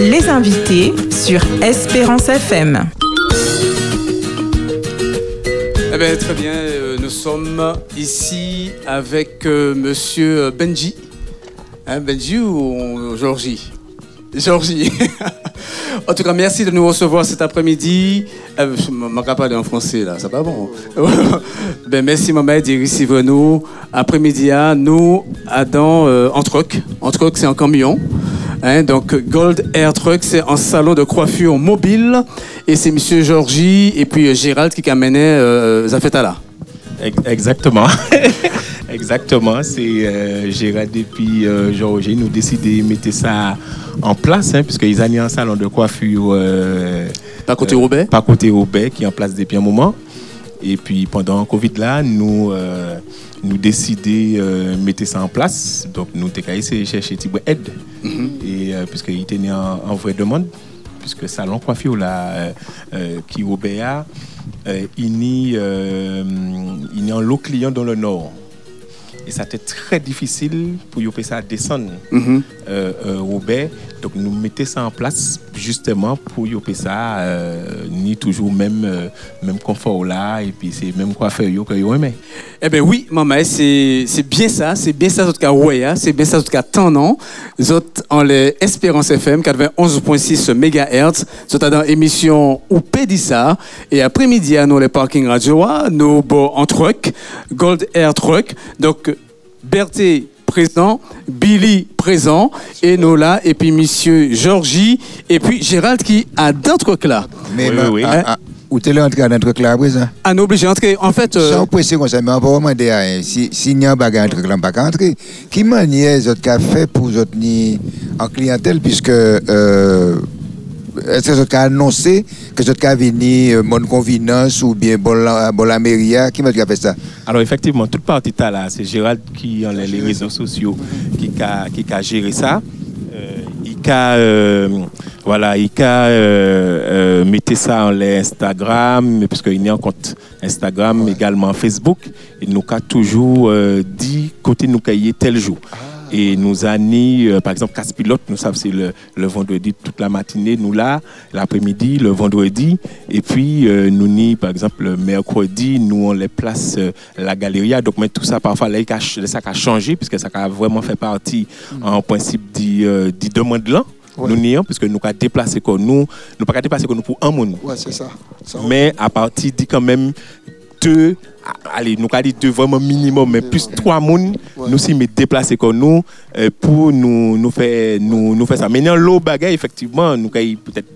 Les invités sur Espérance FM. Eh bien, très bien, euh, nous sommes ici avec euh, monsieur Benji. Hein, Benji ou Georgie? Georgie. en tout cas, merci de nous recevoir cet après-midi. Euh, je ne m'en parler en français, là, ça va bon. ben, merci, maman, de recevoir nous. Après-midi, nous, Adam, euh, truck, c'est en camion. Hein, donc, Gold Air Truck, c'est un salon de coiffure mobile. Et c'est monsieur Georgie et puis euh, Gérald qui amenait euh, Zafetala. Exactement. Exactement. C'est euh, Gérald et puis euh, Georgie nous décidé de mettre ça en place, hein, puisqu'ils ont mis un salon de coiffure. Euh, pas côté Robert Pas côté Robert, qui est en place depuis un moment. Et puis pendant le Covid là, nous nous décidé de mettre ça en place. Donc nous avons essayé de chercher une aide. Mm Et puisqu'il était en, en vraie demande, puisque salon coiffure là, qui Robert il y a un lot client dans le nord. Et ça a été très difficile pour y ça descendre mm euh, euh, baie. Donc nous mettons ça en place justement pour y ça euh, ni toujours même même confort là et puis c'est même quoi faire yo que yo aimé. Eh ben oui, maman, c'est c'est bien ça, c'est bien ça tout cas ouais, hein. c'est bien ça tout cas tant non? Autres en les Espérance FM 91.6 MHz, sont dans émission ou ça et après-midi à nous les parking radio, nous bon en truck, Gold Air Truck. Donc Berthe présent, Billy présent, là, et puis Monsieur Georgie, et puis Gérald qui a d'un truc là. Mais oui, oui. Ah, ah, où t'es entré dans truc là, présent Ah, nous obligé d'entrer. En fait. Euh... Sans presser comme ça, mais on va demander à si s'il y a un bagage truc là, pas entrer. Qui manière votre café pour votre en clientèle, puisque. Euh, est-ce que vous avez annoncé que vous avez venu euh, mon convenance ou bien bon la mairie Qui m'a fait ça? Alors effectivement, toute partie là, c'est Gérald qui a les réseaux sociaux qui a, qui a géré ça. Euh, il a euh, voilà, il a euh, mis ça en Instagram, puisqu'il y a un compte Instagram, également Facebook. Il nous a toujours dit côté nous cahier tel jour. Ah. Et nous avons, euh, par exemple, casse pilote, nous savons c'est le, vendredi toute la matinée, nous là, l'après-midi, le vendredi. Et puis, euh, nous ni, par exemple, le mercredi, nous on les place euh, la galerie. Donc, mais tout ça, parfois, là, ça a changé, puisque ça a vraiment fait partie, en principe, du, du demande là. Nous nions, puisque nous avons déplacé comme nous, nous pas déplacer comme nous pour un monde. Ouais, c'est ça. Mais à partir de quand même deux allez, nous avons dit deux vraiment minimum, mais plus trois personnes, nous sommes déplacés comme nous euh, pour nous, nous, faire, nous, nous faire ça. Maintenant, l'autre bagage, effectivement, nous avons peut-être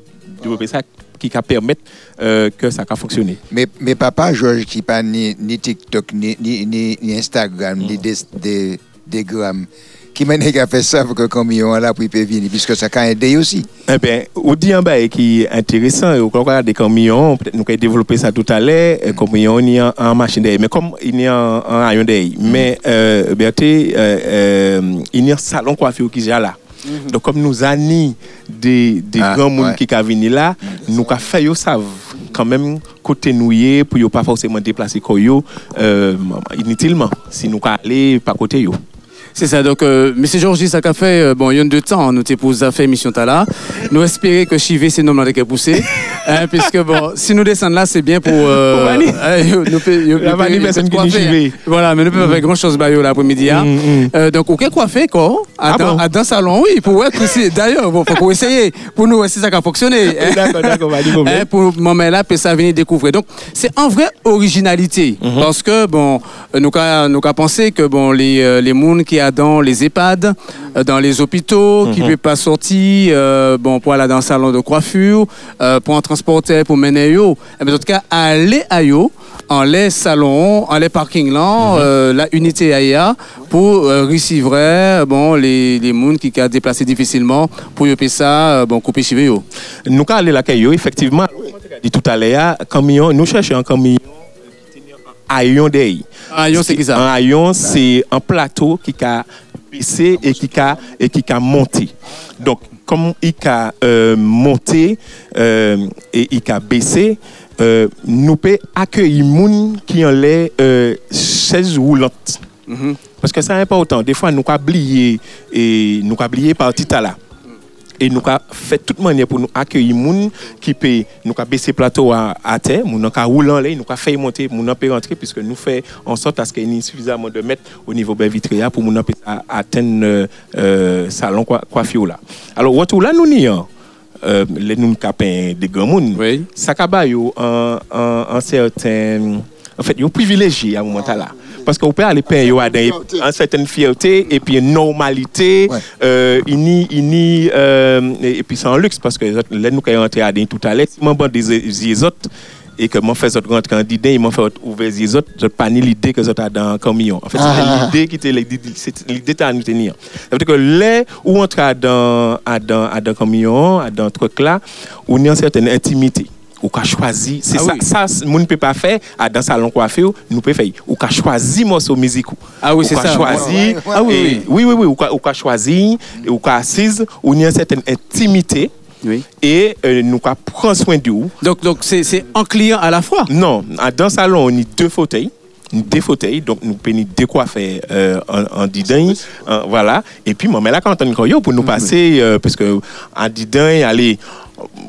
développer ça qui va permettre euh, que ça va fonctionner. Mais, mais papa, Georges, qui pas ni, ni TikTok, ni, ni, ni Instagram, ni des, des, des grammes, qui m'a fait ça pour que le camion là pour venir, puisque ça a aidé aussi. Eh bien, au dit en bas qui est intéressant, au contraire des camions, peut-être nous avons développé ça tout à l'heure, mm. camion il y a en machine d'air, mais comme il y a en rayon d'air, mm. mais euh, Berté, euh, euh, il y a un salon coiffure qui est là. Mm-hmm. Donc, comme nous avons des, des ah, grands monde qui sont venus là, nous avons fait ça quand même côté nouillé pour ne pas forcément déplacer euh, inutilement, si nous aller pas côté yo. C'est ça, donc, euh, M. Georges, ça a fait, euh, bon, il y a deux temps, nous t'es pour fait mission là. Nous espérons que Chivé, c'est nom qui poussé. hein, puisque, bon, si nous descendons là, c'est bien pour. Euh, nous La personne qui Voilà, mais nous pouvons faire grand chose bah, l'après-midi. Hein. Mm, mm. euh, donc, ok, coiffé, quoi. À, ah dans, salon, oui, pour être aussi. D'ailleurs, bon, faut essayer. Pour nous, si ça a fonctionné. D'accord, d'accord, va hein, Pour moment là, puis ça venir découvrir. Donc, c'est en vraie originalité. Mm-hmm. Parce que, bon, nous avons pensé que, bon, les, les mondes qui dans les EHPAD, euh, dans les hôpitaux, qui ne mhm. veut pas sortir, euh, bon, pour aller dans le salon de coiffure, euh, pour en transporter, pour mener yo. Mais en tout cas, aller à yo, en les salons, en les parkings là, mhm. la unité AIA, pour recevoir bon, les, les gens qui ont déplacé difficilement, pour y ça, bon, couper chez yo. Nous, aller là, effectivement, dit tout à l'heure, camion, nous cherchons un camion Ayon day. Ayon, c'est qui ça? Un ayon, c'est un plateau qui a baissé et qui a, et qui a monté. Donc, comme il a euh, monté euh, et il a baissé, euh, nous pouvons accueillir les gens qui ont les chaises roulantes. Mm -hmm. Parce que c'est important. Des fois, nous avons oublié, et nous avons oublié par là. Et nous avons fait toute manière pour nous accueillir moun qui peut nous avons baissé plateau à, à terre. Nous avons roulé en l'air. Nous avons fait monter. Nous peut rentrer puisque nous fait en sorte à ce qu'il y ait suffisamment de mètres au niveau de vitria pour nous atteindre euh, euh, salon coi- coiffure là. Alors retour là nous n'y euh, les nous capins des grands moun Oui. ça kaba yo un, un, un certain en fait yo privilégié à moment là parce vous pouvez aller payer une certaine fierté et puis une normalité Ouais. euh, ini ini euh, et, et puis c'est un luxe parce que là nous quand rentrer à des tout à l'heure si bon des autres et que moi fait autres rentrer en dîner ils m'ont fait ouvrir les autres je pas ni l'idée que a dans un camion en fait Ah. c'était l'idée qui était l'idée à nous tenir ça veut dire que là où on à dans dans dans camion dans truc là on a une certaine intimité ou qu'a choisi c'est Ah ça oui. ça ne peut pas faire à dans salon coiffure nous peut faire ou qu'a choisi morceau musique Ah oui, ou c'est ça. choisi Ouais. Ah oui, et- oui. oui, oui, ou qu'a- ou qu'a choisi, et ou qu'a assise, ou une certaine intimité, Oui. et euh, nous qu'a prend soin de vous. Donc, donc c'est, c'est en client à la fois. Non, à- dans salon, on a deux fauteuils. Deux fauteuils, donc nous pouvons décoiffer euh, en, en didin, euh, voilà. Et puis, moi, mais là, quand on est pour nous passer, euh, parce que en didin, allez,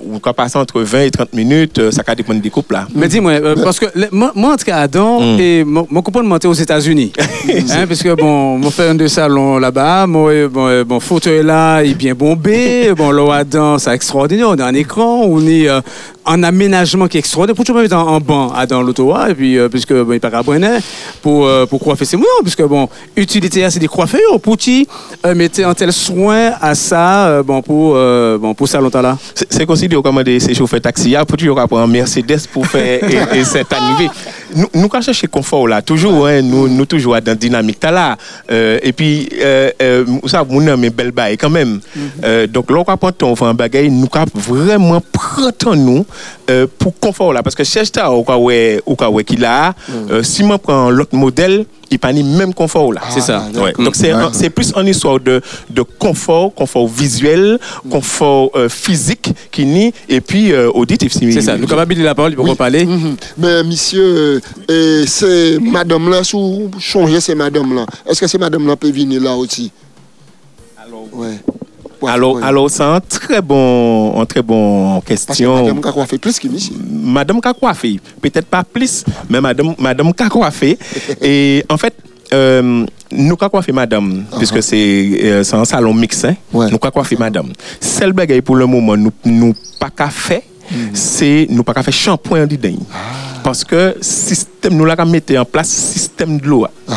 ou quand passer entre 20 et 30 minutes, euh, ça va dépendre des couples là. Mais dis-moi, euh, parce que moi, en tout cas, Adam, Mm. et mon, copain monter aux États-Unis. hein, parce que, bon, mon fait un de salon là-bas, mon, euh, bon, bon fauteuil là, il est bien bombé. Bon, là, Adam, c'est extraordinaire. On a un écran, on est euh, en aménagement qui est extraordinaire. Pour tout le monde en, en banc, Adam, l'autoa, et puis, euh, puisque, bon, il Brenner, pour, pour coiffer ses moulins, puisque, bon, utilité, c'est des coiffeurs. Pour qui mettez un tel soin à ça, bon, pour, bon, pour ça longtemps là. C'est- considéré comme des chauffeurs taxi pour toujours prendre un Mercedes pour faire et, et cette arrivée. Nous nous quand chercher confort là, toujours hein, nous nous toujours dans dynamique t'as là. Euh, et puis euh, euh, ça mon nom est belle bail quand même. Euh, donc là on prend ton un bagage, nous cap vraiment prendre nous euh, pour confort là parce que cherche ta au cas ouais au cas ouais qu'il a euh, si moi prend l'autre modèle il pas ni même confort là. C'est ça. Ouais. Donc c'est un- c'est plus une histoire de, de confort, confort visuel, confort euh, physique qui nie et puis euh, auditif. si- C'est ça. Nous de la parole, pour Oui. parler. Mhm. Mais monsieur, euh, et c'est madame là, sous changer c'est madame là. Est-ce que c'est madame là peut venir là aussi? Ouais. Ouais, Alors, alors c'est un très bon, un très bon Parce que question. madame a fait plus que monsieur. Madame qu'a coiffé, peut-être pas plus, mais madame, madame qu'a coiffé. et en fait, euh, nous qu'a coiffé madame, puisque c'est euh, c'est un salon mixé, Ouais. nous qu'a coiffé madame. Celle bagaille pour le moment, nous nous pas qu'à faire, c'est nous pas qu'à faire shampoing d'idée. Parce que système, nous l'avons mis en place système de l'eau. Ah.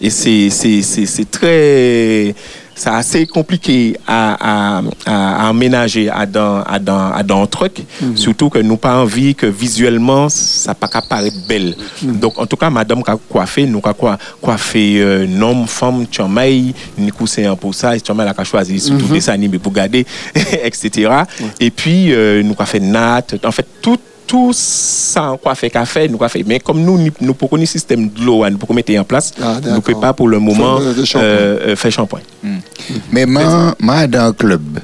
Et c'est- c'est- c'est très. C'est assez compliqué à, à, à, à aménager à dans, à dans, à dans un truc. Surtout que nous pas envie que visuellement, ça pas qu'à paraître belle. Donc, en tout cas, madame qui a coiffé, nous a quoi, coiffé euh, homme, femme, nous c'est un pour ça, tchamaï a choisi surtout des animés pour garder, etc. Et puis, euh, nous a fait nat. En fait, tout tout ça en quoi fait qu'a fait nous qu'a fait mais comme nous nous pour connaître système de l'eau nous pour mettre en place Ah, nous d'accord. pouvons pas pour le moment Faire, euh, euh, faire shampoing Mais moi, moi dans un club,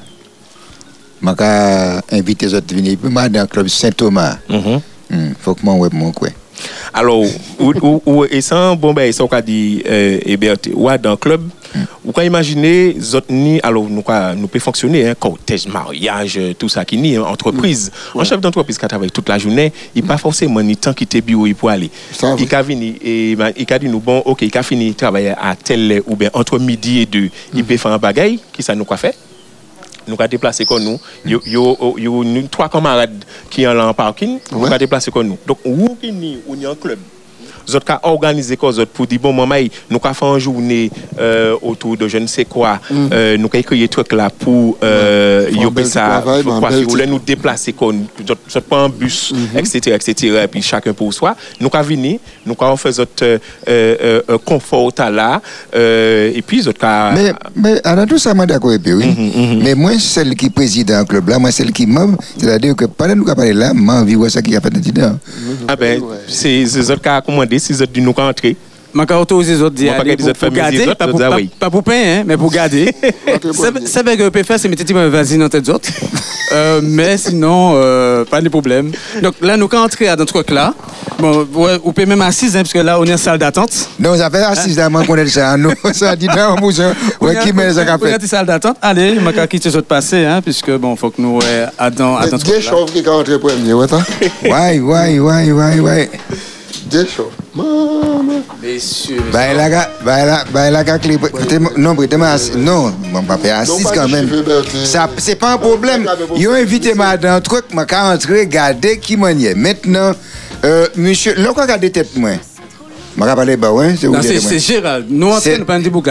je vais inviter les autres à venir. Moi dans un club Saint-Thomas. Mhm. Il faut que moi ouais mon coin. Alors ou, ou, et ça? Bon ben ça dit euh, Hébert ou dans le club ou quand imaginer ni alors nous quoi nous peut fonctionner hein, cortège mariage tout ça qui ni hein, entreprise. Un chef d'entreprise qui travaille toute la journée il pas forcément ni temps quitter bureau il pour aller. Il a fini et ben, il a dit nous bon OK il a fini travailler à tel ou bien entre midi et deux il peut faire un bagaille qui ça nous quoi fait? Nous avons déplacé comme nous. Il y a nous, trois camarades qui sont là en parking. Nous avons déplacé comme nous. Donc, où qui ni, où ni un club. Nous avons organisé quoi, autres pour dire, bon, maman, nous avons fait une journée euh, autour de je ne sais quoi. Euh, nous avons créé des trucs là pour euh, Faire bel ça. pour quoi, nous déplacer nous je prends un bus, etc., etc., et puis chacun pour soi. Nous avons venu, nous avons fait notre euh, euh, euh, confort là, euh, et puis nous avons Mais, mais alors tout ça, moi d'accord avec eux, oui. Mais moi, celle qui préside un club là, moi, celle qui m'a, c'est-à-dire que pendant que nous parlons là, moi, envie de voir ça qui a fait dedans. Ah ben, c'est c'est eux qui a commandé, c'est eux qui nous entré. Ma ka autoriser les autres d'y aller pour, autres garder, les autres, pas pour, pain, hein, mais pour garder. C'est c'est vrai que peut faire, c'est mettre petit vas-y dans tête autres. Euh, mais sinon, euh, pas de problème. Donc là, nous, quand entrer dans ce truc-là, bon, on peut même assise, hein, parce que là, on est en salle d'attente. Non, ça fait assise là, moi, qu'on est ça. Nous, ça dit, non, mon ouais, qui met les On est en salle d'attente. Allez, je vais quitter ce passé, hein, puisque bon, faut que nous, ouais, attends, attends. Des chauves qui entrés premier, ouais? Ouais, ouais, ouais, ouais, chauves. Maman. Messieurs, Bah, là, bah, là, bah, clé- non, prêtez-moi assis. Non, mon papa est assise pas quand même. Ça, c'est pas un problème. Ils ont invité madame, truc, m'a qu'à entrer, regarder qui m'en est. Maintenant, euh, monsieur, là, quoi, regardez tête, moi. M'a qu'à parler, bah, ouais, c'est c'est Gérald. Nous, en C'est- train de.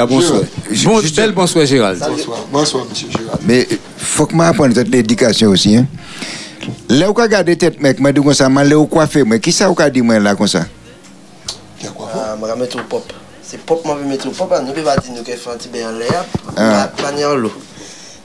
Bonsoir. Je- Bon, belle bonsoir, Gérald. Bonsoir. Bonsoir, monsieur Gérard. Mais faut que m'apprenne cette éducation aussi, hein. Là, où regarder tête, mec, m'a dit comme ça, m'a où coiffé, moi. Qui ça, où qu'a dit, moi, là, comme ça? Il y a quoi Ah, je vais mettre au pop. C'est pop, vais mettre au pop. Nous, on va dire nous, qu'il faut un petit peu en l'air, Ah. pas pas en l'eau.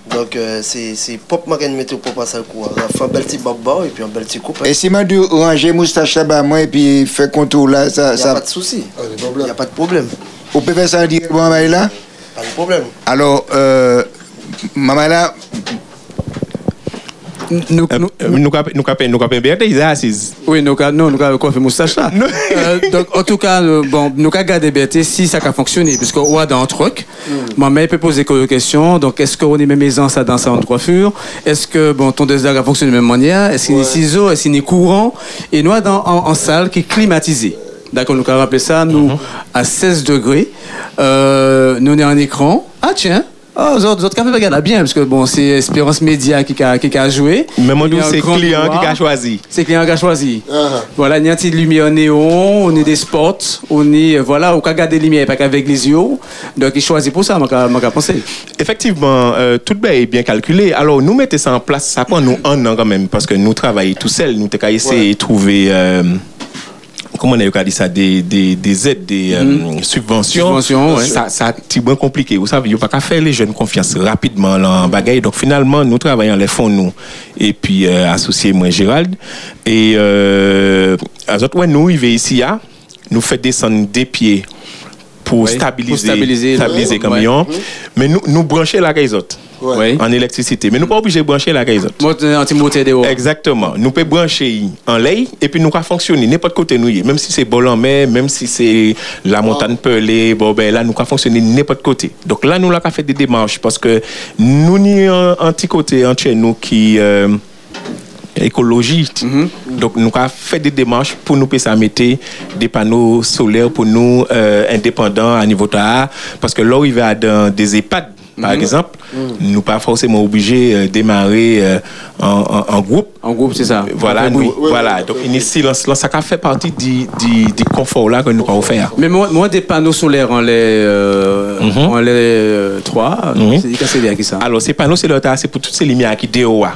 Donc, euh, c'est c'est pop, je vais mettre au pop à ça, quoi. On faire un bel petit bob et puis un bel petit coupe. Et si m'a dit ranger moustache là-bas, moi, et puis faire contour là, ça, Il n'y a ça, pas de souci. Ah, Il problèmes. n'y a pas de problème. on peut faire ça en direct, bon, bah, là? Pas de problème. Alors, euh, maman là, Nous, Euh, nous, euh, Nous capons nous capons nous capons Berthe, ils sont assises. Oui, nous avons non, nous avons coiffé moustache là. Euh, donc, en tout cas, euh, bon, nous avons gardé BT si ça a fonctionné, parce qu'on a dans un truc. Ma mère peut poser quelques questions. Donc, est-ce qu'on est même aisance à dans sa coiffure? Est-ce que bon, ton désir a fonctionné de la même manière? Est-ce qu'il y a des ciseaux? Est-ce qu'il y a des courants? Et nous, dans, en, salle qui est climatisée. D'accord, nous avons rappelé ça, nous, à 16 degrés. Euh, nous, on est en écran. Ah, tiens Oh, les autres, les autres cafés regardent bien, parce que bon, c'est Espérance Média qui a, qui a joué. Mais moi, Il y a un c'est grand client miroir. qui a choisi. C'est client qui a choisi. Ah. Voilà, il y a une petite lumière néon, on est des spots, on est, euh, voilà, on peut regarder les lumières, pas qu'avec les yeux. Donc, il choisit pour ça, moi, je pensé. Effectivement, euh, tout bien est bien calculé. Alors, nous mettons ça en place, ça prend nous un an quand même, parce que nous travaillons tout seuls. Nous avons essayé de trouver, euh, comment on a dit ça, des, des, des aides, des euh, subventions. Subventions, ouais. Ça, ça c'est bien compliqué. Vous savez, il n'y a pas qu'à faire les jeunes confiance rapidement là, en bagaille. Donc, finalement, nous travaillons les fonds, nous, et puis euh, associé, moi, Gérald. Et euh, à nous, il ici, à, nous fait descendre des pieds pour stabiliser, stabiliser, le camion. Mais nous, nous brancher la autres Ouais. en électricité. Mais nous pas obligés de brancher la moteur dehors. Exactement. Nous pouvons brancher en lait et puis nous pouvons fonctionner n'importe côté nous. Même si c'est bol en mer, même si c'est la montagne pelée, bon ben là nous pouvons fonctionner n'importe côté. Donc là nous là fait des démarches parce que nous un petit côté entre nous qui euh, écologie. Donc, nous avons fait des démarches pour nous mettre des panneaux solaires pour nous euh, indépendants à niveau la- Parce que là il va dans des EHPAD, par exemple, nous pas forcément obligés de démarrer euh, en, en- en groupe. En groupe, c'est ça. Voilà, Oui. nous- voilà. Donc, là, ça fait partie du, du, du confort là que nous pouvons faire. Mais moi, moi, des panneaux solaires en les, euh, en les euh, trois, Mhm. c'est qui ça. Alors, ces panneaux solaires, c'est pour toutes ces lumières qui dehors.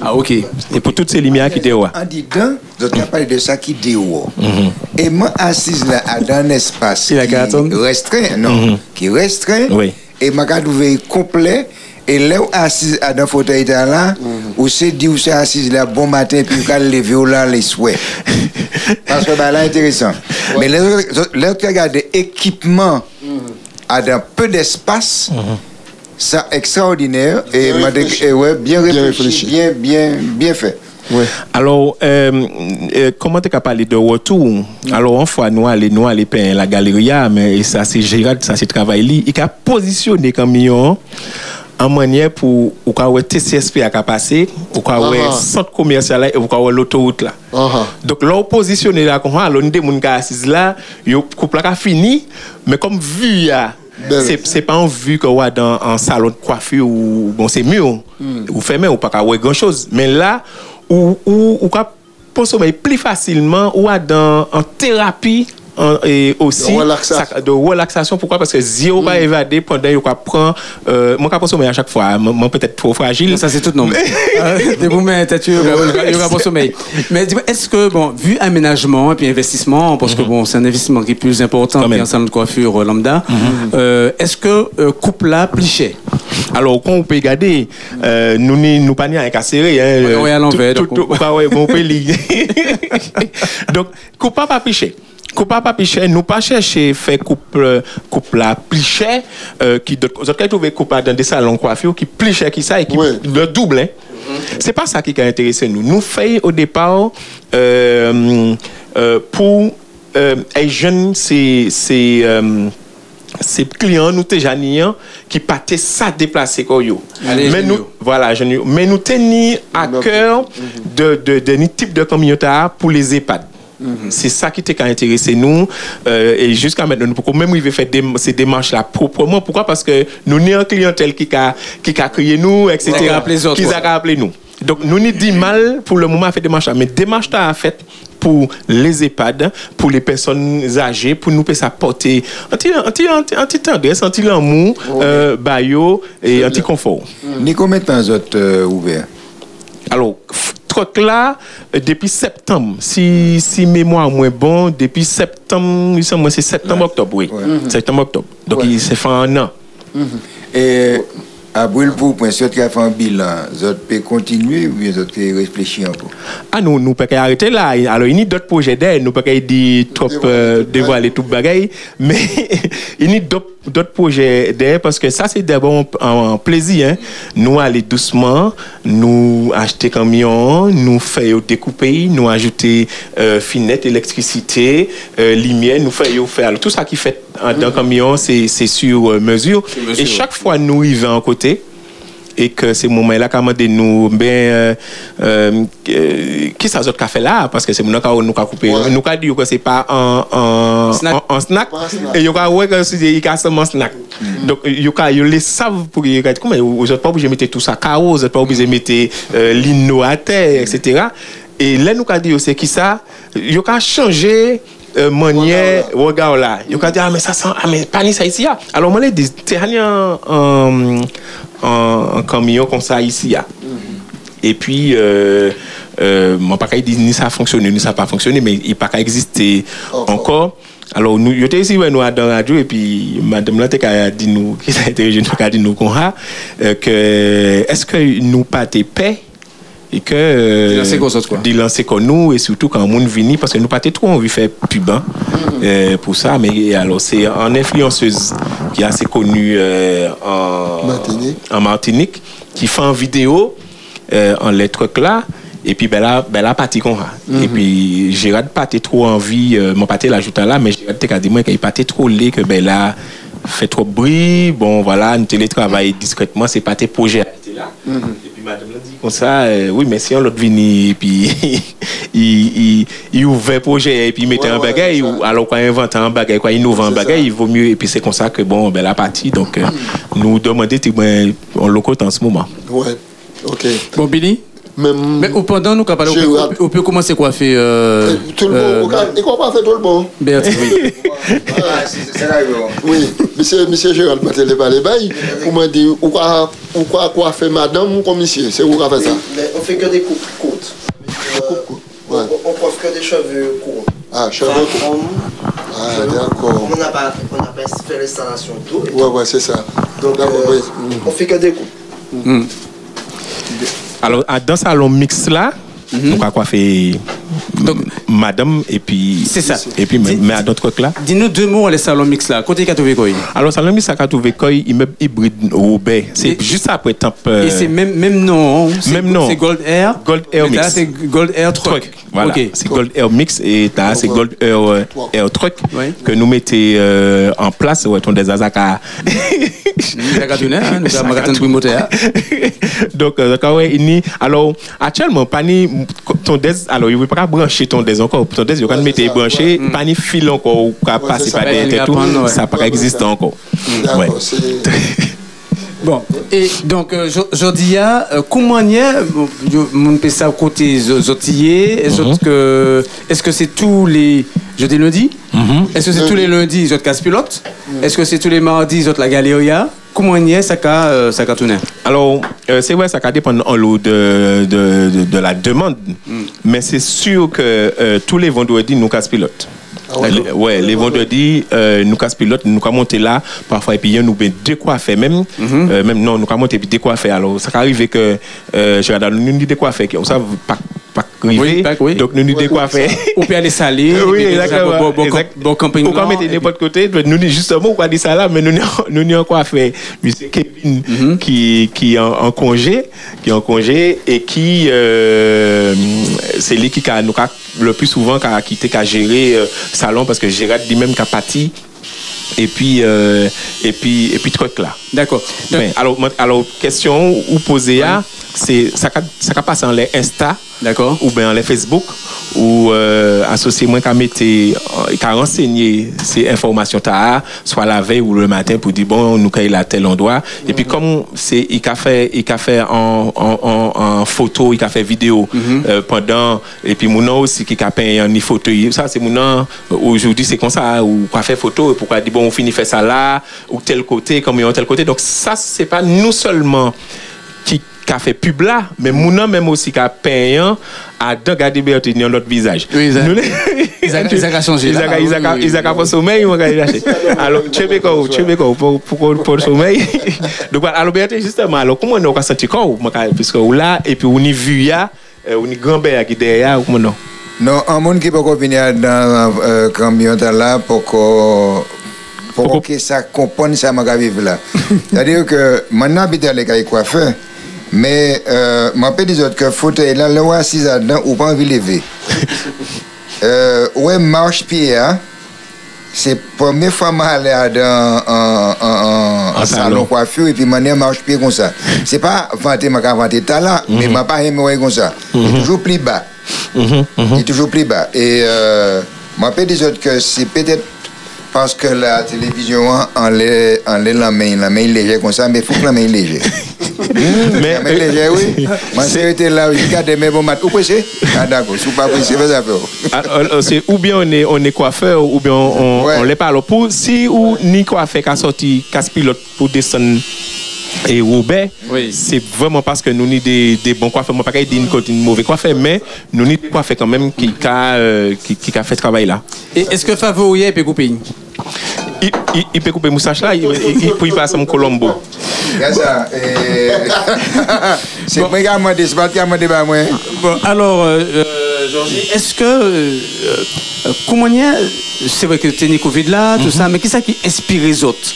Ah, ok. Et pour toutes ces lumières qui dehors. En dedans, vous avez parlé de ça qui dehors. Et moi, assise là, dans un espace a qui restreint, non, qui restreint, Oui. et ma carte trouvé complet. Et là, assise à dans fauteuil là, où c'est dit où c'est assise là, bon matin, puis allez lever là les souhaits. Parce que bah, là, intéressant. Mais là, tu regardes équipement à dans peu d'espace, ça extraordinaire et, Bien réfléchi. et ouais, bien Bien réfléchi, réfléchi. bien, bien, bien fait. Ouais. Alors, euh, euh, comment tu as parlé de retour? Alors, une fois, nous allons nous aller peindre la galerie, mais ça, c'est Gérald, ça, c'est travail. Il a positionné le camion en manière pour ou ouais TCSP a ka passer, ou ka ouais Ah. centre commercial là, et ou l'autoroute là. Ah, Donc là, on positionné là, comme alors, des moun assis là, yo couple là fini, mais comme vu ya. C'est c'est pas en vue que ouais dans un salon de coiffure ou bon c'est mieux ou fermé ou pas grand chose, mais là ou ou ou consommer plus facilement ou à dans en thérapie et aussi De relaxation. ça- de relaxation pourquoi? Parce que zéro va évader pendant qu'il prend euh, moi ka consommer à chaque fois moi peut-être trop fragile Ça, c'est tout non. Des y aura pas sommeil. Mais dis-moi, est-ce que, bon, vu aménagement et puis investissement, parce que bon, c'est un investissement qui est plus important qu'un salon de coiffure euh, lambda, euh, est-ce que euh, couple là pliché Alors, quand on peut regarder, nous nous pas à serrer. Hein, ouais, à l'envers, Tout, donc tout, bah ouais, bon, on peut lire. donc, coupa pas piché. Coupe pas plus cher, nous pas chercher faire coupe euh, coupe la plus cher euh, qui d'autres autres trouver coupe dans des salons coiffure qui plus cher qui ça et qui Ouais. le double hein. C'est pas ça qui a intéressé nous. Nous faisons au départ euh, euh, pour euh, les jeunes c'est c'est euh, ces clients nous déjà qui partaient ça déplacer quoi mais nous voilà yo. mais nous tenons à cœur de de de, ni type de communauté pour les EHPAD. C'est ça qui t'a intéressé nous euh, et jusqu'à maintenant nous pourquoi même il veut faire des, ces démarches là proprement. Pourquoi? Parce que nous avons une clientèle qui a qui a crié nous etc Qui a appelé les autres, qui a appelé nous. Donc nous n'y dit mal pour le moment à faire des démarches mais démarche à fait pour les EHPAD, pour les personnes âgées, pour nous ça porter un petit anti anti anti tendresse, anti l'amour, euh, bayo et anti confort. Ni combien de temps vous êtes euh, ouvert. Alors, truc là, euh, depuis septembre, si, si mémoire moins bon, depuis septembre, il semble c'est septembre, octobre, oui. Septembre, octobre. Donc, Ouais. il s'est fait un an. Et à brûle pour point, si vous avez fait un bilan, vous pouvez continuer ou bien vous pouvez réfléchir un peu? Ah, nous, nous pouvons arrêter là. Alors, il y a d'autres projets d'aide. Nous pouvons dire trop, euh, dévoiler tout le bagaille. Mais il y a d'autres d'autres projets d'aide parce que ça, c'est d'abord un, un plaisir. Hein. Nous aller doucement, nous acheter camion, nous faire découper, nous ajouter euh, finette, électricité, euh, lumière, nous faire faire tout ça qui fait euh, dans le camion, c'est c'est sur euh, mesure. mesure, Et chaque fois, nous y venons à côté et que ces moments-là, quand on nous, ben, euh, euh, qui ça autres café là? Parce que c'est mon cas où nous avons coupé. Ouais. Nous avons dit que c'est pas un, un, snack. Un, un snack. snack. Et nous avons dit que c'est seulement snack. Mm. Donc, nous avons les savent pour y regarder. Comment vous n'êtes pas obligé de mettre tout ça chaos, vous n'êtes pas obligé de mettre euh, l'ino à terre, etc. Et là, nous avons dit, c'est qui ça? Nous avons changé euh, manière regard là yo ka dit ah mais ça sent ah mais pas ni ça ici ah. alors moi les t'es allé en en camion comme ça ici là et puis euh, euh, moi pas dit ni ça a fonctionné ni ça a pas fonctionné mais il pas existé oh, encore. alors nous j'étais ici ouais, nous dans la radio et puis madame là a dit nous qui a été nous a dit nous qu'on a euh, que est-ce que nous pas paix? Et que. euh, D'y lancer qu'on autres, quoi. qu'on nous, et surtout quand on vient, parce que nous pas trop envie de faire pub, hein, euh, pour ça, mais alors, c'est une influenceuse qui est assez connue euh, en, Martinique. en Martinique, qui fait une vidéo euh, en lettres là. Et puis, ben là, ben là, parti qu'on a. Et puis, Gérard pas été trop envie, euh, mon pâté l'ajoute là, mais Gérard t'a dit moi qu'il pas été trop laid, que ben là, fait trop de bruit. Bon, voilà, nous télétravaille discrètement, c'est pas tes projets là. Comme ça, euh, oui, mais si on l'autre vini, et puis, il, il, il ouvre un projet, et puis il mettait Ouais, un bagage, alors quand il invente un bagage, quoi, il innove un bagage, il vaut mieux. Et puis, c'est comme ça que, bon, ben la partie, donc, euh, nous demander, tu ben, on le compte en ce moment. Ouais. Ok. Bon, Billy? Même. Mais au pendant, nous, capable, on, peut- hâte. on peut commencer quoi faire euh, Tout le euh, monde. Et quoi pas fait tout le monde Bertie, oui. C'est là, Oui, monsieur, monsieur Gérald Matel pas les bails. Vous m'avez dit, ou quoi, ou quoi, quoi fait madame ou commissaire? C'est vous qui avez fait ça? Mais on fait que des coupes courtes. Euh, Ouais. on, on coiffe que des cheveux courts. Ah, cheveux courts. On- Ah, d'accord. On n'a pas, on n'a pas fait l'installation d'eau. et Ouais, ouais, c'est ça. Donc, euh, oui. on fait que des coupes. Alors, dans ce salon mix là, nous avons coiffé Donc- madame et puis. C'est ça. Et puis, mais, à d'autres trucs là. Dis-nous deux mots, les salons mix là. Côté Katowice, quoi. Alors, salon mix, ça a trouvé quoi immeuble hybride Roubaix. C'est juste après temps. euh, Et c'est même, même nom. hein. C'est- Même nom. C'est Gold Air. Gold Air Mix. c'est Gold Air Truck. truc. Voilà. C'est Gold Air Mix et là, c'est. Gold Air, euh, Air Truck Ouais. que nous mettons euh, en place. Ouais, ton des azaka. Hein. Donc, alors, actuellement, pas ni ton des, alors, il ne veut pas brancher ton des encore. Ton mettre c'est ça, branché, pas ni fil encore, ou Ouais, passer par va tout. Ça n'a pas ça. encore. Ouais. Bon, et donc, jo- jodi a, euh, comment y est, mon peut ça côté zotier, est-ce que, est-ce que c'est tous les jeudi lundi? Mhm. Est-ce que c'est tous les lundis, zot casse pilote? Est-ce que c'est tous les mardis, zot la galeria? Comment est, ça qu'a, ça? Alors, euh, c'est vrai, ça va dépendre en lot de, de, de, de la demande. Mais c'est sûr que euh, tous les vendredis, nous casse pilote. Ah ouais, Les- ouais, les vendredis, euh, nous casse pilote, nous avons monté là, parfois, et puis nous ben décoiffer même. Euh, même non, nous avons monté puis décoiffer. Alors, ça arrive que euh, je regarde nous dit décoiffer, on ça pas pas Oui. Donc, nous nous décoiffer. Ou puis aller saler. Oui, exactement. Bon, bon, Exact. bon camping. Ou quand blanc, mettre et puis- n'importe côté, nous justement, on ça là, mais nous nous quoi fait Monsieur Kevin Mhm. qui qui est en, en congé, qui est en congé et qui euh, c'est lui qui a nous a le plus souvent qui a quitté qui a géré euh, salon parce que Gérard lui-même qui a parti et puis euh, et puis et puis truc là. D'accord. Alors question ou poser à c'est ça ça qu'a passé en les Insta D'accord. ou bien les Facebook ou euh, associé moi qui mettait qui a renseigné ces informations soit la veille ou le matin pour dire bon nous à tel endroit. Et puis comme c'est il a fait il a fait en, en, en, en photo il a fait vidéo euh, pendant et puis mon aussi qui a peint en photo ça c'est mon aujourd'hui c'est comme ça ou quoi faire photo et pourquoi dire bon on finit faire ça là ou tel côté comme il y a tel côté. Donc ça c'est pas nous seulement qui a fait pub là, mais mon nom même aussi qui a payant à garder Bertine dans notre visage. Oui, ils Nous, les- ils ils Ils ils ils oui, faire sommeil, on va y lâcher. Alors, tu sais quoi, tu sais quoi, pour, le sommeil. Donc, alors justement, alors comment on a senti quoi, puisque là, et puis on y vu, euh, on y grand-père qui est derrière, comment non? Non, un monde qui peut venir dans le camion de là pour que pour que ça comprenne ça m'a vivre là. C'est-à-dire que maintenant habite à l'école coiffeur mais euh, pas dit autres que fauteuil là là assis dedans ou pas envie de lever. euh, ouais marche pied hein. C'est la première fois que je allé dans un, salon. coiffure et puis je marche pied comme ça. C'est pas vanter, je vanter talent, mais je ne pas aimé ouais comme ça. C'est toujours plus bas. Mhm, mhm. Il est toujours plus bas. Et moi, je dis autres que c'est peut-être parce que la télévision en l'est en l'est la main, la main légère comme ça, mais il faut que la main légère. Mais, La main légère, oui. Moi, j'ai été là, je regarde mes bons maths. Où pressé Ah, d'accord. Si vous pas pressé, faites affaire. Ah, euh, c'est ou bien on est, on est coiffeur ou bien on, on l'est pas. Alors, pour, si ou ni coiffeur qui a sorti casse pilote pour descendre et Roubaix, Oui. c'est vraiment parce que nous sommes des, des bons coiffeurs. Moi, pas dire une une mauvais coiffeur, mais nous sommes des coiffeurs quand même qui a, euh, qui, qui a fait ce travail là. Et est-ce que favori peut couper Il, peut couper moustache là, il, il, il peut y passer mon Colombo. Et- C'est moi qui ai demandé, c'est pas qui a demandé, moi. Bon, alors, euh, euh, Georgie, est-ce que. euh, euh, comment il y a- C'est vrai que tu es Covid là, tout ça, mais qu'est-ce qui inspire les autres?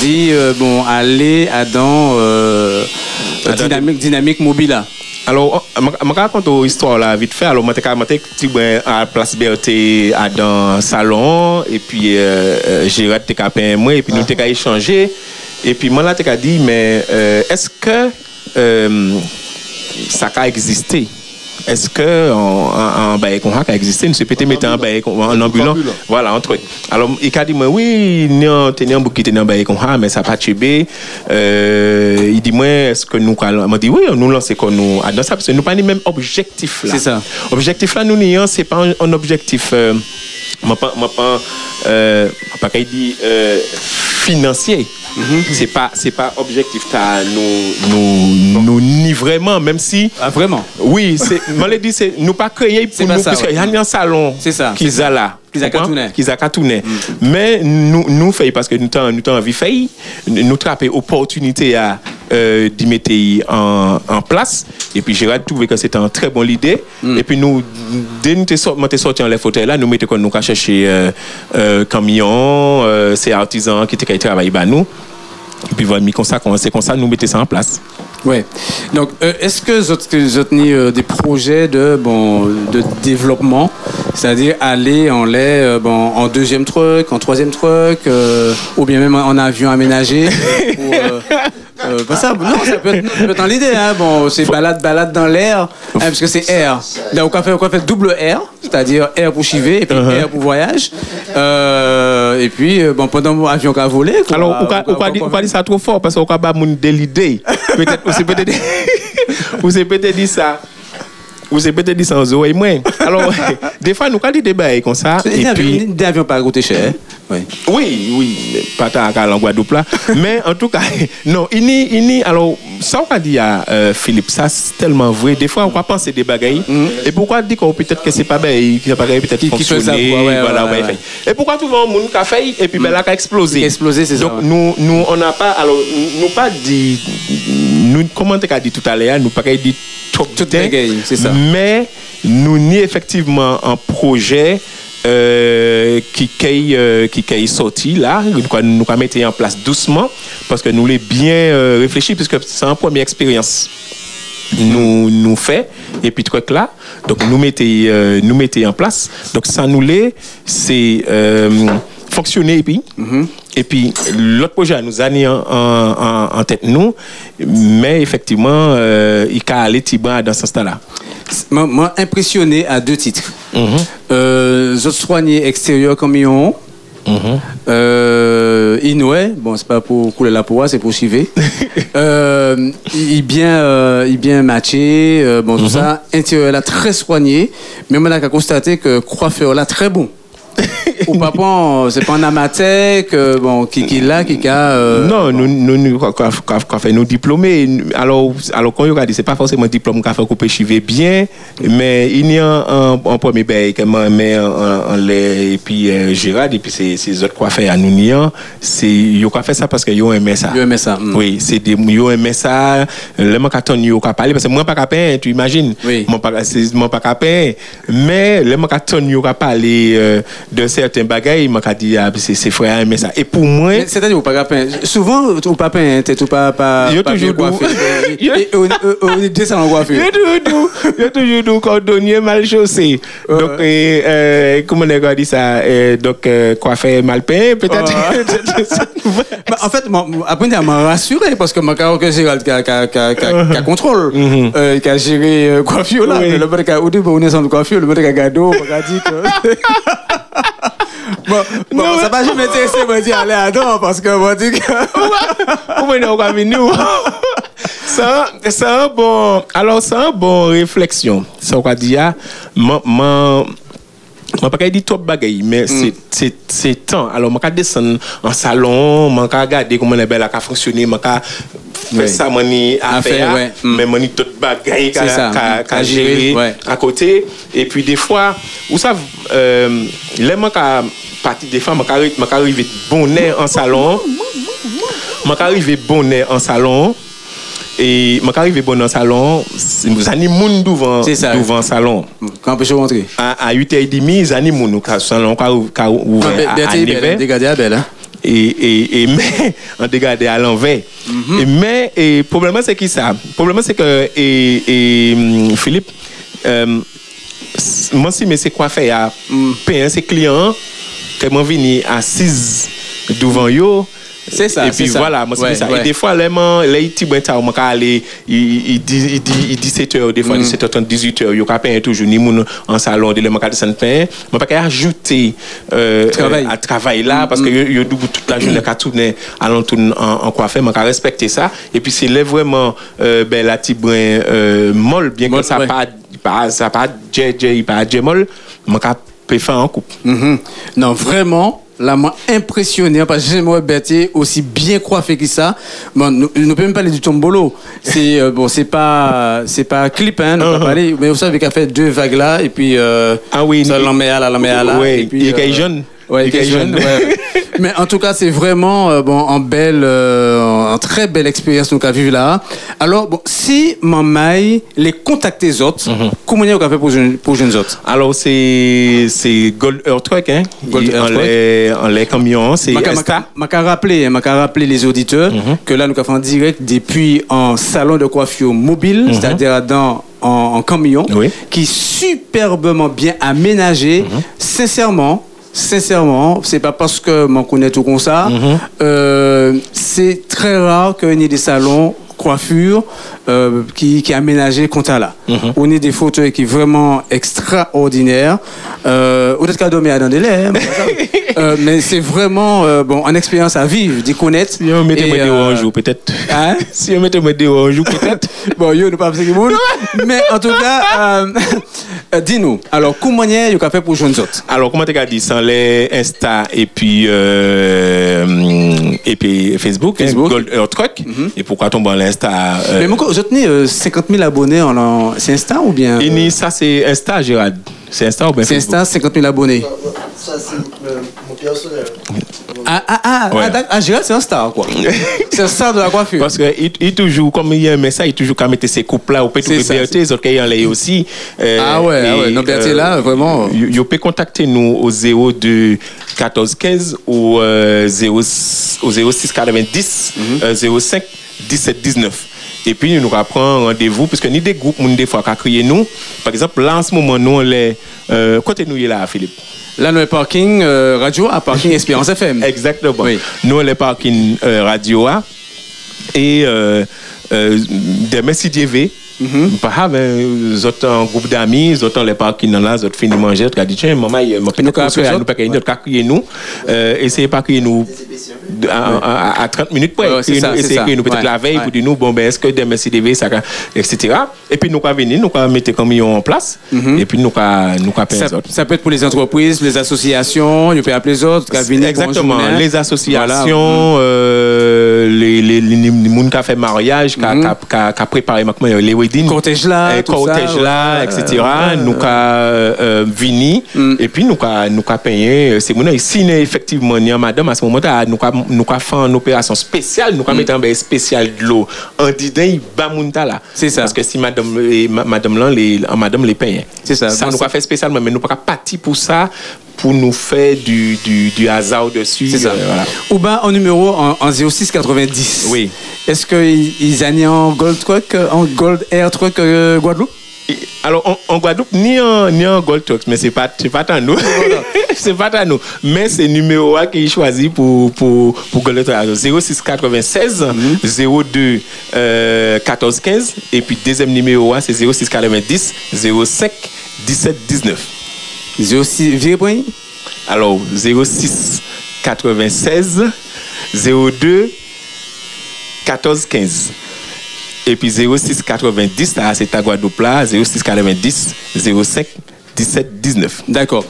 Dit, euh, bon, aller à dans euh, dynamique, dynamique mobile là. Alors, oh, je raconte l'histoire là vite fait. Alors, je suis à la place Berthe dans le salon, et puis euh, euh Gérard était moi, et puis nous avons ah. échangé. Et puis, moi, là, je dit, mais euh, est-ce que euh, ça a existé? Est-ce que en, bail qu'on a existé, nous sommes peut-être mettre en bail qu'on- en ambulant, voilà, un truc. Alors, il a dit, moi, oui, nous avons beaucoup de bail qu'on a, mais ça n'a pas tué. Euh, il dit, moi, est-ce que nous, allons- m'a dit, oui, nous lancer comme nous, dans ça, parce que nous pas les mêmes objectifs là. C'est ça. Objectif là, nous n'ayons, c'est pas un, objectif, euh, m'a pas, m'a pas, euh, m'a pas qu'il dit, euh, financier. C'est pas, c'est pas objectif, t'as nous, nous, nous, ni vraiment, même si, Ah, vraiment? Oui, c'est, moi l'ai dit, c'est nous pas créer pour nous, ça, parce ouais. qu'il y a un salon C'est ça, qu'ils a là. Qu'ils a catouné. Mais nous, nous fait parce que nous avons nous t'en envie de faire, nous trapper opportunité à euh, d'y mettre en, en place. Et puis Gérard trouvé que c'était une très bonne idée. Et puis nous, dès que nous sommes sortis en les fauteuils là, nous mettons qu'on nous a cherché euh, euh, camion, euh, ces artisans qui étaient travaillés bah, nous. Et puis voilà, comme ça, c'est comme ça, nous mettons ça en place. Ouais. Donc, euh, est-ce que vous avez- euh, des projets de, bon, de développement, c'est-à-dire aller en lait euh, bon, en deuxième truc, en troisième truc, ou bien même en avion aménagé ou, euh, pas ça, non, ça peut être, ça peut être dans l'idée. Hein, bon, c'est balade, balade dans l'air, hein, parce que c'est air. Donc, on fait, on fait double air, c'est-à-dire air pour chiver et puis air pour voyage. Euh, et puis, euh, bon, pendant l'avion qui a volé. quoi, Alors, on ne pas dire ça trop fort parce qu'on va moun de l'idée. Peut-être, peut-être, vous c'est peut-être dit ça. Vous c'est peut-être dit ça aux oreilles moins. Alors, des fois, nous, quand des bails comme ça, et puis, avions pas coûté cher. Oui. oui, oui, pas tant à la Guadeloupe là. Mais en tout cas, non, il n'y, il n'y, alors, ça on a dit à euh, Philippe, ça c'est tellement vrai. Des fois, on va penser des bagailles. Et pourquoi dire qu'on peut-être que c'est pas bien, que c'est pas bien, peut-être fonctionner, ouais, voilà, ouais. Et pourquoi tout le monde a fait, et puis ben là, a explosé. Explosé, c'est ça, Donc, nous, nous, on n'a pas, alors, nous pas dit, nous, comment tu as dit tout à l'heure, nous pas dit Tout. Mais nous ni effectivement un projet euh, qui qui euh, qui est sorti là, nous nous mettre en place doucement parce que nous les bien euh, réfléchi puisque c'est une première expérience nous nous fait et puis truc là. Donc nous mettez euh, nous mettez en place. Donc ça nous l'est c'est fonctionner et puis et puis l'autre projet nous a mis en, en, en- en tête nous mais effectivement euh, il a aller Tiban dans ce stade là Moi, impressionné à deux titres. Mhm. Euh, je soigné extérieur comme ils ont. Mhm. Euh, Inoué, bon, c'est pas pour couler la poire, c'est pour euh, il bien, euh, il bien matché, euh, bon, tout ça. Intérieur là, très soigné. Mais on a qu'à constater que coiffeur là, très bon. Ou c'est pas un amateur que, bon, qui, qui là, qui a. euh, non, nous, nous, nous, quoi, quoi, quoi, quoi fait nous diplômés. Alors, alors quand on regarde, c'est pas forcément diplôme qu'on fait peut chiver bien, mais il y a un, un, premier bail que moi, mais en, lait, et puis euh, Gérard, et puis c'est ces autres coiffeurs à nous, c'est, ils ont fait ça parce qu'ils ont aimé ça. Ils ont aimé ça, mm. Oui, c'est des, ils ont aimé ça, le manque ton, ils ont parlé, parce que moi, pas peindre, tu imagines. Oui. Moi, pas, c'est, moi, pas qu'à peindre, mais le manque ton, ils ont parlé euh, de certains bagages, il m'a dit, ah, c'est, frère, aimé ça. Et pour moi, Mais C'est-à-dire, au papin, souvent, au papin, t'es tout pas, pas, Yo pas toujours coiffé. doux. On on- on est deux salons coiffés. Il y a toujours du, il y a toujours du cordonnier mal chaussé. Donc, euh, euh, comment on dit ça euh, Donc, euh, coiffeur mal peint, peut-être. En fait, après, il m'a rassuré parce que ma que Gérald qui a, contrôle, qui a géré coiffure là. Mais Le mec au début, on est sans coiffure, le mec a gado, il a dit que. Bon, bon Non, ça va jamais intéressé, moi, dire aller à parce que moi, dit que. Vous venez au nous. Ça, c'est un bon. Alors, c'est un bon réflexion. Ça, on va dire, moi, moi, moi, pas dire trop de bagaille, mais c'est, c'est, temps. Alors, je descendre en salon, je regarder comment la belle a fonctionné, je faire ça, À faire, faire, ouais. Mm. mais moi, tout bagaille ça, qu'à, mm. gérer, à côté. Et puis, des fois, vous savez, euh, les partir des moi, je arrive bonnet en salon. Moi, arrivé bonnet en salon. Et moi, arrivé bonnet en salon, avez moun devant devant salon. Quand on peut rentrer. À, à 8h30, ils ont moun au salon à, à 9h. Dégagez la belle, hein. Et, et, mais on à l'envers. Mais et problème c'est qui ça? Problème c'est que et, et hum, Philippe euh, s- moi si mais c'est quoi faire? À payer ses clients fèman vini asiz douvan yo. C'est ça. Et puis ça. voilà, moi, ouais, c'est ça. Ouais. Et des fois, les gens, les petits bêtes, on peut aller, ils disent 17h, des fois, 17h30, 18h, il y a pas toujours, ni moun en salon, de l'homme à de Saint-Pain. Mais pas qu'à ajouter euh, travail. Euh, à travail là, mm, parce que mm. yo double toute la journée qu'à tourner, à l'entourne en, en coiffeur, mais qu'à respecter ça. Et puis, c'est vraiment, euh, ben, la petite euh, molle, bien que ça pas, pas, ça pas, j'ai, j'ai, pas, j'ai molle, mais qu'à peut faire en coupe Mhm. Non, vraiment, là, m'a impressionné parce que j'aimerais Berthier aussi bien coiffé que ça. Bon, nous ne pouvons même parler du tombolo. C'est euh, bon, c'est pas c'est pas clip, hein, nous Uh-huh. pas parler. Mais vous savez qu'il a fait deux vagues là et puis euh, Ah oui, ça à là, à là. Ouais, et puis, il est jeune. Ouais, Il il est est jeune. jeune. ouais. Mais en tout cas, c'est vraiment euh, bon, en belle, euh, en très belle expérience nous avons vivre là. Alors, bon, si Mamaï les contacte les autres, Mhm. comment est-ce qu'on fait pour jeunes pour jeunes autres? alors c'est c'est Gold Earth Truck hein Gold Earth en Truck. les en les camions c'est maka rappeler, hein, maka rappeler les auditeurs Mhm. que là, nous avons fait en direct depuis un salon de coiffure mobile, c'est-à-dire dans en, en camion, Oui. qui est superbement bien aménagé. Mhm. Sincèrement, sincèrement, c'est pas parce que m'en connais tout comme ça. Mhm. euh, c'est très rare qu'il y ait des salons coiffure euh, qui, qui est aménagé ça là. Mhm. On est des fauteuils qui est vraiment extraordinaires. Euh, peut-être qu'à dormir dans des euh, mais c'est vraiment euh, bon, une expérience à vivre, d'y connaître. si on mettait Et, moi euh, un jour peut-être Hein? si on mettait moi un jour peut-être Bon, yo, nous pas ce monde. Mais en tout cas, euh, euh, dis-nous, alors, comment est-ce qu'on fait pour jeunes autres? Alors, comment tu as dit, sans les Insta et puis, et puis Facebook, Facebook. Gold Earth Truck. Et pourquoi tomber en l'Insta euh, Mais moi, je tenais euh, 50 000 abonnés en, en- c'est Insta ou bien euh, ni- ça, c'est Insta, Gérald. C'est Insta ou bien C'est Insta, 50 000 abonnés. Ça, c'est euh, mon personnel. Mon Ah, ah, ah, Ouais. ah. Ah, c'est un star, quoi. c'est un star de la coiffure. Parce que il, il toujours, comme il y a un message, il toujours quand mettre ses couples là, on peut trouver ça, Berthe, les autres qui en l'air aussi. Euh, Ah ouais, ah ouais. Non, Berthe là, vraiment. Vous pouvez contacter nous au 02 14 15 ou euh, 0, au 06 90 Mhm. euh, 05 17 19. Et puis, nous nous prenons rendez-vous, parce que nous des groupes, nous des fois, qui crier nous. Par exemple, là, en ce moment, nous, on les. Euh, côté nous, là, Philippe. Là, le parking euh, radio à parking Espérance FM. Exactement. Oui. Nous, on les parking euh, radio A et euh, des Messi DV. Pas mais nous autres un groupe d'amis, autres les parking dans là, autres fini manger, as dit tiens maman, il m'a Nous, peut-être après, nous pas nous pas crier nous, euh, essayez pas crier nous à, à- à 30 minutes près, c'est crier c'est essayez crier nous peut-être la veille pour dire nous bon ben est-ce que Messi DV ça etc. Et puis nous pas venir, nous pas mettre comme en place et puis nous pas nous pas payer Ça, autres. ça peut être pour les entreprises, les associations, il peut appeler les autres, qui venir Exactement. Les associations, euh, les, les, les, gens qui ont fait mariage, qui ont préparé les weddings. Cortège là, euh, tout cortège là, etc. Nous avons euh, vini et puis nous avons nous avons payé. C'est mon si effectivement, a madame à ce moment-là, nous avons nous avons fait une opération spéciale, nous avons mis un spécial de l'eau. En disant, il va là. C'est ça. Parce que si madame, eh, ma- madame là, les, madame les paye. C'est ça. Ça nous c'est- a fait spécialement, mais nous pas parti pour ça, pour nous faire du, du, du hasard dessus. C'est ça. euh, voilà. Ou bien en numéro en, en 0690. Oui. Est-ce qu'ils ils allaient en Gold Truck, euh, en Gold Air Truck euh, Guadeloupe? Alors, en, en Guadeloupe, ni en, ni en Gold Trucks, mais c'est pas, c'est pas à nous. c'est pas à nous. Mais c'est le numéro A qui est choisi pour, pour, pour Gold Trucks. 06 96 02 euh, 14 15. Et puis, deuxième numéro A, c'est 06 90 05 17 19. 06, virez point Alors, 06 96 02 14 15. Et puis 06 90, là, c'est à Guadeloupe là, 06 90 05 17 19. D'accord.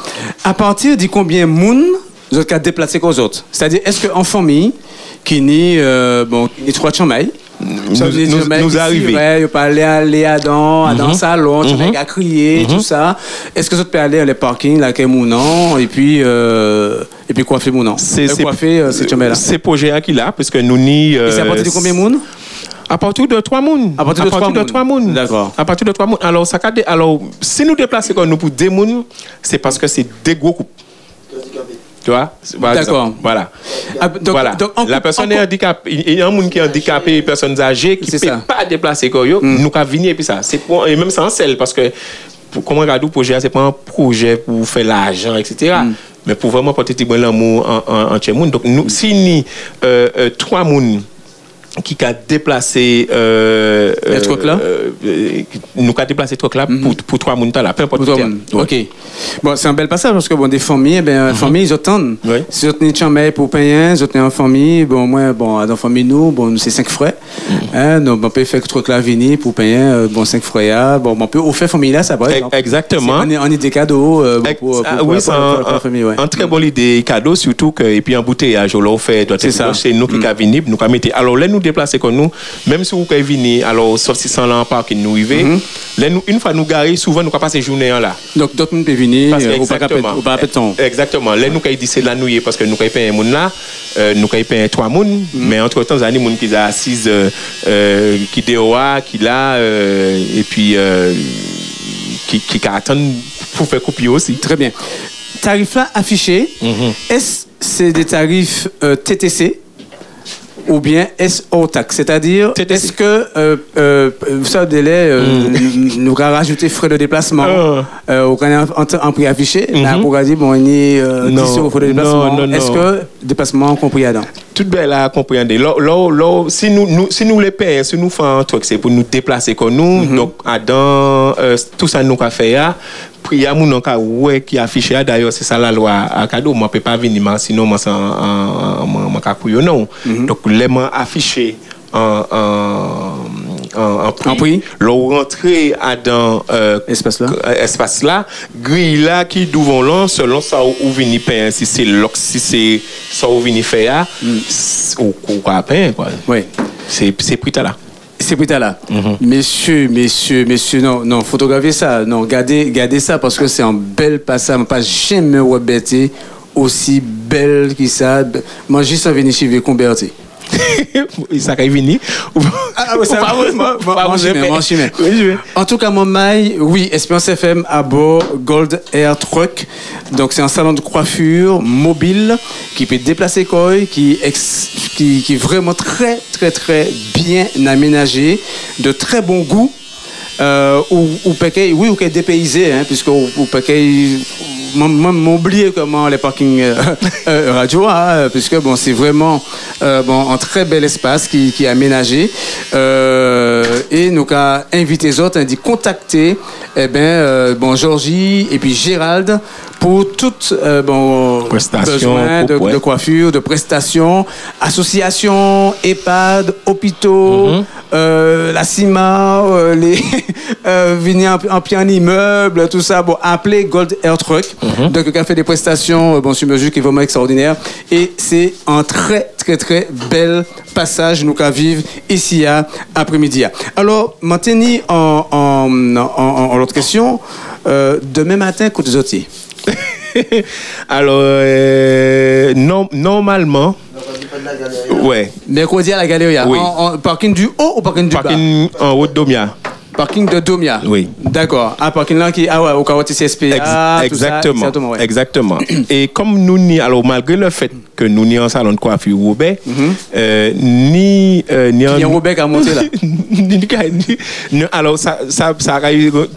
À partir de combien de monde vous êtes déplacé qu'aux autres? C'est-à-dire, est-ce qu'en famille, qui n'est euh, bon, qui trois ça nous- mec nous ici, arriver. Ouais, il peut aller aller à dans, à dans le salon, tu Mhm. mec à crier, tout ça. Est-ce que vous pouvez aller dans les parkings, là, mon nom, et puis, euh, et puis coiffer mon nom C'est- Euh, c'est- coiffer euh, cette chamaille là. C'est projet qu'il a, parce que nous ni. Et c'est à partir de combien de monde À partir de 3 mounes. À partir de trois mounes. trois mounes. D'accord. À partir de 3 mounes. Alors, ça, alors, si nous déplaçons nous pour des mounes, c'est parce que c'est des gros coupes. Tu vois? D'accord. Voilà. Ah, donc- voilà. donc, en la personne en est handicapée. Il y a un monde qui est handicapé, personnes âgées, qui ne. Mm. pas déplacer comme eux. Nous, avons venir et puis ça. C'est pour, et même sans sel, parce que, pour, comment regarder le projet, c'est pas un projet pour faire l'argent, etc. Mm. Mais pour vraiment porter l'amour en, en, en moun. Donc, nous, si ni euh, euh, trois moun qui a déplacé euh, trucs là? euh, euh, nous a déplacé truc là pour, pour trois moun là peu importe tient. Ok. Bon, c'est un bel passage parce que bon, des familles, eh ben, Mhm. familles, ils attendent. Oui. Si chambre pour payer, vous tenez en famille, bon, moi, bon, dans la famille, nous, bon, nous, c'est cinq frères. Mhm. Hein, donc, on peut faire que truc là, venir pour payer, euh, bon, cinq frères, bon, on peut offrir famille là, ça, exemple. Exactement. On est, on est des cadeaux euh, pour, pour, ah, pour- oui, c'est un, famille, ouais. un très bon idée cadeau, surtout que, et puis embouteillage, on l'a fait, doit C'est être ça. c'est nous qui avons venu, nous avons mis. Alors, là, nous déplacer comme nous, même si vous avez venu, alors, sauf si sans l'en parc, nous arrivons, là, nous, une fois nous garer, souvent, nous passé journée là. Donc, d'autres monde peuvent venir, que euh, au pas exactement. temps. Exactement. Là, nous avons dit c'est la nouille parce que nous avons payé un moun là, euh, nous avons payé trois moun, mais entre temps, il y a des moun qui sont assis, euh, euh, qui DOA, qui là, euh, et puis euh, qui, qui attendent pour faire copier aussi. Très bien. Tarif là affiché, Mhm. est-ce c'est des tarifs TTC ou bien est-ce hors taxe C'est-à-dire, est-ce que, euh, euh, savez, délai, euh, nous nous allons rajouter frais de déplacement. Ah. euh, au Canada en, en prix affiché. Mhm. Là, pour dire, bon, on est euh, 10 Non, euros frais de déplacement. non, non, Est-ce que déplacement compris là-dedans tout bel à comprendre. Là, là, si nous, nous, si nous les payons, si nous faisons un truc, c'est pour nous déplacer comme nous. Mm -hmm. Donc, dans euh, tout ça, nous faire prière, nous avons qui affiché. D'ailleurs, c'est ça la loi à cadeau. Je ne peux pas venir, sinon, je ne peux pas non. Mhm. Donc, les affiché en, en en, en prix. Là, rentrer à dans, euh, Espace là. euh, espace là, grille là qui devant là, selon ça où vous venez payer, si c'est l'ox, si c'est ça où vous venez faire, c'est- ou ou quoi payer, quoi. Oui. C'est c'est prix là. C'est tard là. Mhm. Messieurs, messieurs, messieurs, non, non, photographiez ça. Non, gardez, gardez ça parce que c'est un bel passage. Pas jamais rebêter aussi belle que ça. Moi, juste venir chez Converti. Ça. Ah. En tout cas, mon mail, oui, Espérance FM à bord, Gold Air Truck. Donc, c'est un salon de coiffure mobile qui peut déplacer quoi, qui, qui, qui est vraiment très, très, très bien aménagé, de très bon goût. Euh, ou, ou oui, ou dépaysé, hein, puisque ou, ou m'oublier comment les parkings euh, euh, radio, hein, puisque bon, c'est vraiment euh, un très bel espace qui, est aménagé. et nous avons invité les autres, à dit contacter eh ben, bon, Georgie et puis Gérald pour toutes euh, bon, besoins de, de, coiffure, de prestations, associations, EHPAD, hôpitaux, mhm. euh, la CIMA, euh, les euh, venir en, en immeuble, tout ça. Bon, appelez Gold Air Truck, mm donc qui a fait des prestations bon, sur mesure qui est vraiment extraordinaire. Et c'est un très, très, très bel passage nous qu'à vivre ici à après-midi. Alors, maintenant, en, en, en, en, l'autre question, demain matin, côté. Alors, euh, non, normalement. Ouais. Mercredi à la galerie. Oui. En, parking du haut ou parking du parking bas? en haut de Domia. Parking de Domia. Oui. D'accord. Un parking là qui ah ouais, au Kawati CSP. exactement. exactement. Et comme nous ni alors malgré le fait que nous ni en salon de coiffure Roubaix, mm -hmm. euh, ni euh, ni en Roubaix monter là? alors ça ça ça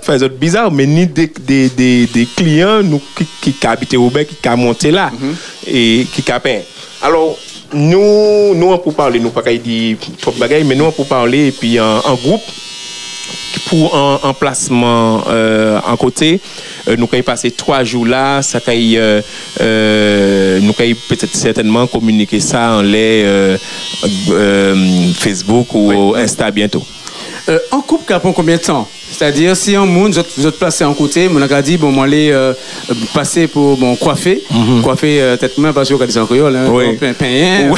fait bizarre mais ni des, des, des, des clients nous qui qui habitent Roubaix qui ont monté là mm -hmm. et qui capent. Alors nous nous pour parler nous pas dire trop bagaille mais nous pour parler et puis en, en groupe pour un emplacement euh, en côté. Euh, nous avons passé trois jours là, ça euh, euh, nous avons peut-être certainement communiquer ça en les Facebook ou Insta bientôt. en couple, prend combien de temps? C'est-à-dire, si un monde, vous êtes placé en côté, mon a dit, bon, moi, aller passer pour bon, coiffer, mm -hmm. coiffer tête main parce que vous avez des en créole, hein, oui. ou une pain,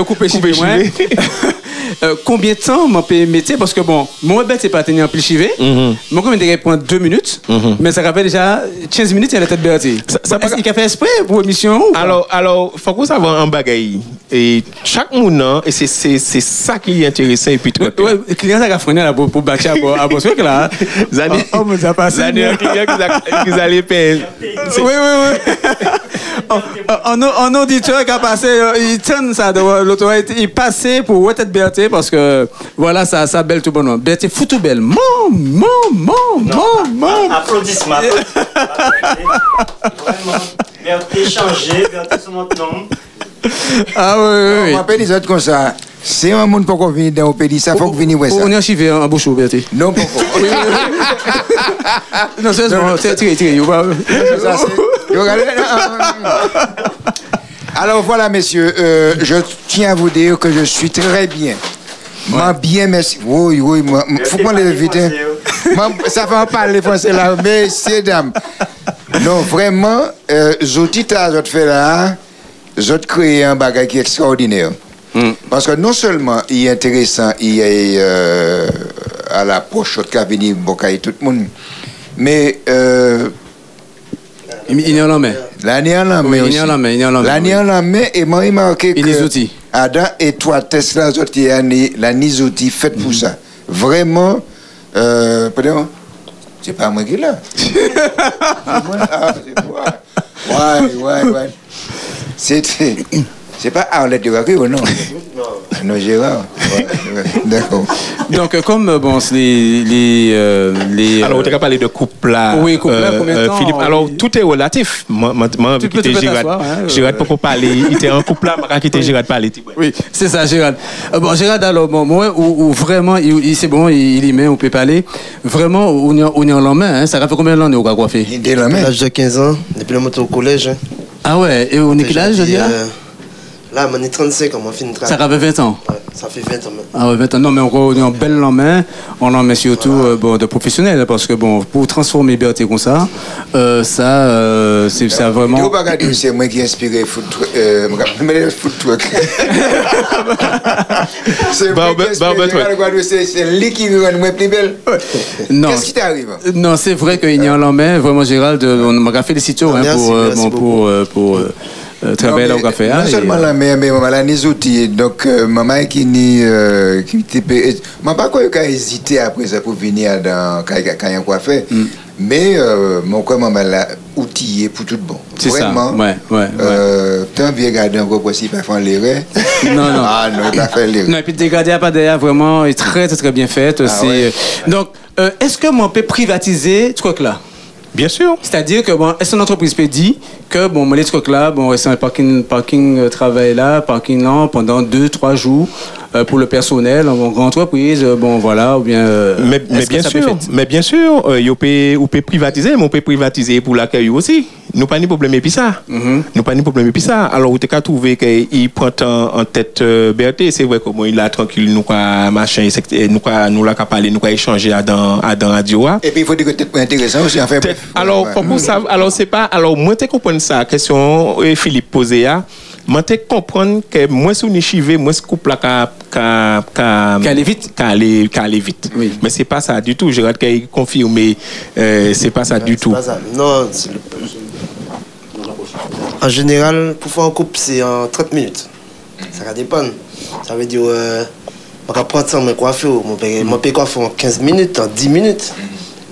ou couper chez moi. Euh, combien de temps je peux mettre Parce que bon, mon bête, c'est pas tenir en plus chivé. Mm Moi, comme il prendre deux minutes, mhm. mais ça rappelle déjà 15 minutes, il y a la tête bertie. Ça, Est-ce qu'il a fait exprès pour l'émission Alors, alors, faut qu'on sache un bagaille. Et chaque monde, hein, et c'est ça qui est intéressant. Et puis, ouais, le client, ça a freiné là pour, pour bâtir à Bosque là. Zani, oh, mais ça passe. Zani, un client qui allaient payer. Oui, oui, oui. Un auditeur qui a passé, euh, il tient ça de l'autorité, il passait pour être parce que voilà, ça, ça belle tout bon. Berthe fou tout belle. Mon, mon, mon, mon, mon. Applaudissements. Vraiment. Berthe changé, Berthe son nom. Ah oui, oui. On m'appelle les autres comme ça. Si un monde peut venir dans le pays, ça faut que venir voir ça. On est archivé en bouche Berthe. Non, pourquoi Non, c'est bon, c'est tiré, tiré. Alors voilà, messieurs, euh, je tiens à vous dire que je suis très bien. Mwen bien, mersi. Woy, woy, mwen. Fou kon le evite. Mwen, sa fè an pale franse la. Mè, se dam. Non, vreman, zouti ta zot fè la, zot kreye an bagay ki ekstraordinè. Paske non selman, yi enteresan, yi a la poche, chot ka vini bokay tout moun. Mè, Yi ni an lan mè. La ni an lan mè. Yi ni an lan mè. La ni an lan mè, e mwen yi manke ke... Yi ni zouti. Adam et toi, Tesla, la ni outils faite pour ça. Vraiment, euh, pardon, c'est pas moi qui l'ai. ah, c'est moi. Ouais, ouais, ouais. C'est. C'est pas Arlette Gary ou non? Non, Gérard. D'accord. Donc, comme euh, bon, les. les, euh, les alors, tu as parlé de couple là. Oui, couple là, combien de temps? Philippe, alors tout est relatif. Moi, moi, tu peux Gérard. Hein, Gérard, pour parler, il était en couple là, moi, qui était Gérard parler. Oui, c'est ça, Gérard. bon, Gérard, alors, bon, moi, où, vraiment, il, c'est bon, il, y met, on peut parler. Vraiment, on est, on en la main. Hein, ça fait combien d'années au coiffé Il est l'âge de 15 ans, depuis le moto au collège. Hein. Ah ouais, et on est quel âge, je veux dire? Là, on est 35 ans, on finit Ça fait 20 ans. Ouais, ça fait 20 ans maintenant. Ah ouais, 20 ans. Non, mais on est en belle en main. On en met surtout euh, bon, de professionnels. Parce que bon, pour transformer BRT comme ça, euh, ça, euh, c'est ça vraiment. pas regarder, c'est moi qui ai inspiré foot truck. Euh, mais foot truck. c'est moi qui ai inspiré. Regarde, c'est c'est lui qui rend moi plus belle. Non. Qu'est-ce qui t'arrive? Non, c'est vrai qu'il y a en main. Vraiment, Gérald, euh, on m'a félicité hein, Merci, pour, euh, merci pour, euh, pour euh, euh, là Non, au mais café. Non hein, et, seulement euh, la mais mais maman là les outils. Donc euh, maman qui ni euh, qui était maman pas quoi qu'à hésiter après ça pour venir dans quand y a quoi faire. Mm. Mais euh, mon quoi maman là outillé pour tout bon. C'est ça. Vraiment. Ouais, ouais, ouais. Euh, tant bien garder encore possible pas faire l'erreur. Non, non. Ah non, il va faire l'erreur. Non, et puis dégradé à pas derrière, vraiment, est très, très, très bien faite. c'est, ouais. Donc, euh, est-ce que on peut privatiser ce truc-là Bien sûr. C'est-à-dire que, bon, est-ce qu'une entreprise peut dire que, bon, les trucs là, bon, rester un parking, parking euh, travail là, parking là, pendant deux, trois jours euh, pour le personnel, en grande entreprise, euh, bon, voilà, ou bien. euh, Mais, mais bien sûr, fait mais bien sûr, euh, yo peut, privatiser, mais on peut privatiser pour l'accueil aussi. Nous pas ni problème et puis ça. Mhm. Nous pas ni problème et puis ça. Alors, vous qu'à trouver qu'il prend en, en tête euh, BRT, c'est vrai bon, il a tranquille, nous quoi machin, et nous quoi nous l'a qu'à parler, nous quoi échanger à dans à dans radio. a. Et puis il faut dire que peut-être intéressant aussi en fait. Peut-être- bref. Alors, Ouais. pour ça, alors c'est pas, alors moi te comprendre ça, question euh, Philippe posé là, moi te comprendre que moi sous chivé, moi ce couple là qu'a Qu'à aller vite. qu'a aller vite. Oui. Mais c'est pas ça du tout. Je regarde qu'il confirme, mais euh, c'est pas ça du C'est tout. pas ça. Non, c'est le- En général, pour faire un couple, c'est en 30 minutes. Ça va dépendre. Ça veut dire, euh, on va prendre ça, mais coiffer, mon père, mon père coiffer en 15 minutes, en 10 minutes.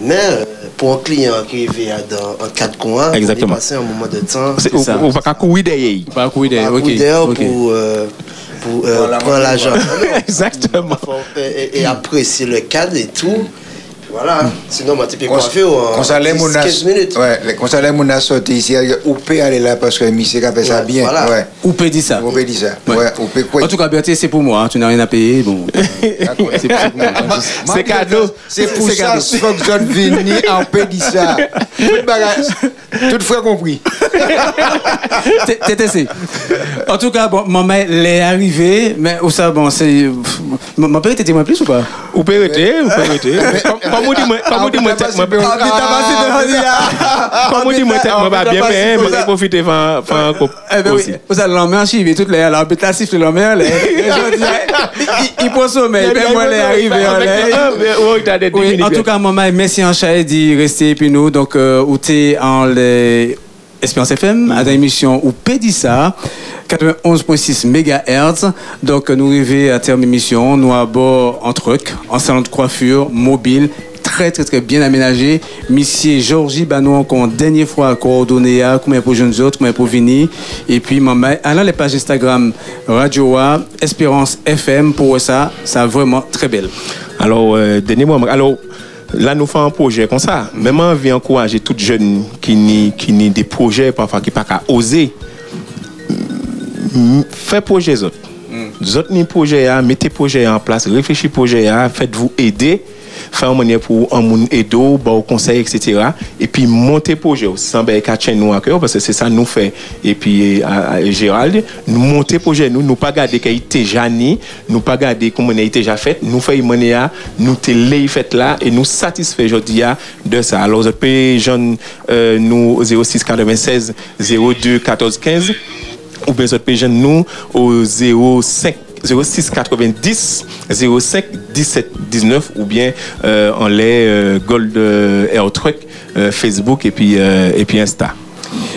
Mais euh, pour un client qui vient dans, en 4 coins, Exactement. on est passé un moment de temps. C'est- ça. On on va pas courir derrière. Un un ok. coup d'air ok. pour, euh, pour euh, prendre l'argent. Exactement. Faut- et, et apprécier le cadre et tout. Voilà. Sinon, moi, tu peux Quand coiffer en quand ça l'est, mon 15 minutes. Ouais, quand ça mon a sorti ici, on peut aller là parce que monsieur a fait ça bien. Ouais. Ou peut dire ça. On peut dire ça. Ouais. Ouais, on peut quoi En tout cas, Berthier, c'est pour moi. hein. Tu n'as rien à payer. Bon. C'est pour moi. C'est cadeau. C'est pour C'est ça que John Vini en peut dire ça. Tout bagage, tout fois compris. TTC. En tout cas, bon, maman, elle est arrivée, mais où ça, bon, c'est. Ma père était moins plus ou pas? Ou peut arrêter, ou peut arrêter. Dit, moi, on dit, moi, tête, moi, Ah, on dit, moi, tête, moi, pas bien, mais moi, aussi. vous allez l'emmener en chive, toute les, alors, bête la siffle l'emmener, les, les gens disent, il, prend sommeil, ben moi, en tout cas, maman, merci en chat dit rester puis nous. Donc, euh, où t'es en les Espérance FM, à l'émission ou Pédissa, 91.6 MHz. Donc, nous arrivons à terme émission. Nous à bord en truck, en salon de coiffure, mobile, très, très, très bien aménagé. Monsieur Georgie Banou, encore une dernière fois à combien pour jeunes autres, combien pour venir. Et puis, maman, allant les pages Instagram Radio A, Espérance FM, pour ça, ça vraiment très belle. Alors, euh, donnez-moi. Alors, là, nous faisons un projet comme ça. Même envie encourager toutes jeunes qui ni qui ni des projets parfois qui pas qu'à oser. Mm, Faites projet autres. Les autres ni projet mettez projet en place, réfléchissez projet faites-vous aider. faire une manière pour un monde aider, bon conseil, etc. Et puis monter projet, sans ben qu'à nous à cœur, parce que c'est ça nous fait. Et puis, à, à Gérald, nous monter projet, nous, nous pas garder qu'il était déjà ni, nous pas garder comment il était déjà fait, nous faire une manière, nous télé fait là, et nous satisfait aujourd'hui de ça. Alors, vous pouvez, jeune, euh, nous, 06 96 02 14 15, ou bien vous pouvez, jeune, nous, au 05 06 90 05 17 19 ou bien euh, en les euh, Gold euh, Air Truck euh, Facebook et puis et puis Insta.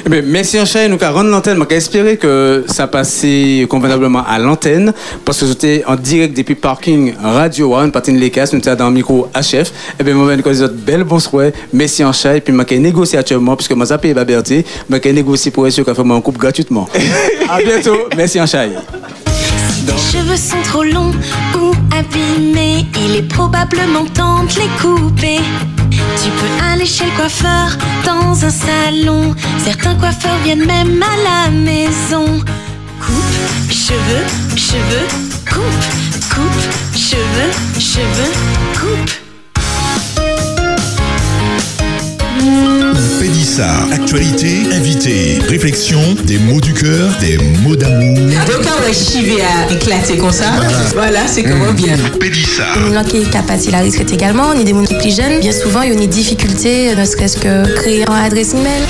Eh bien, merci en chaîne, nous allons rendre l'antenne. Je espérer que ça passait convenablement à l'antenne parce que j'étais en direct depuis parking Radio One, partie de l'ECAS, nous étions dans le micro HF. Eh bien, moi, je vous belle bonne soirée. Merci en chaîne. Et puis, je vais négocier actuellement puisque je payé ma Berthe. Je vais négocier pour essayer qu'on fait mon couple gratuitement. à bientôt. Merci en Tes cheveux sont trop longs ou abîmés, il est probablement temps de les couper. Tu peux aller chez le coiffeur dans un salon. Certains coiffeurs viennent même à la maison. Coupe, cheveux, cheveux, coupe, coupe, cheveux, cheveux, coupe. Pédissa. Actualité, invité, réflexion, des mots du cœur, des mots d'amour. Donc, quand on chivé à éclater comme ça, voilà, c'est comment bien. Pélissard. Nous qui est capable la risque également, on est des gens qui plus jeunes. Bien souvent, il y a une difficulté, ne serait-ce que créer un adresse email.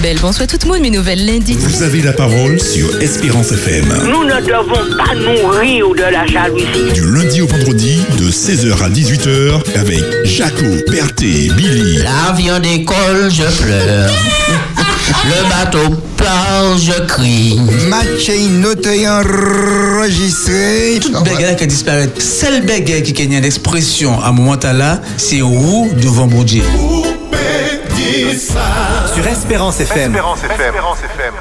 Belle bonsoir tout le monde, mes nouvelles lundi. Vous avez la parole sur Espérance FM. Nous ne devons pas nourrir de la jalousie. Du lundi au vendredi, de 16h à 18h, avec Jaco, Berthé, Billy. L'avion décolle, je pleure. Le bateau part, je crie. Match noté enregistré. Toute bagarre qui disparaît. Seule bagarre qui gagne l'expression à un moment là, c'est où devant mon Dieu. Sur Espérance FM. Espérance FM. Espérance FM.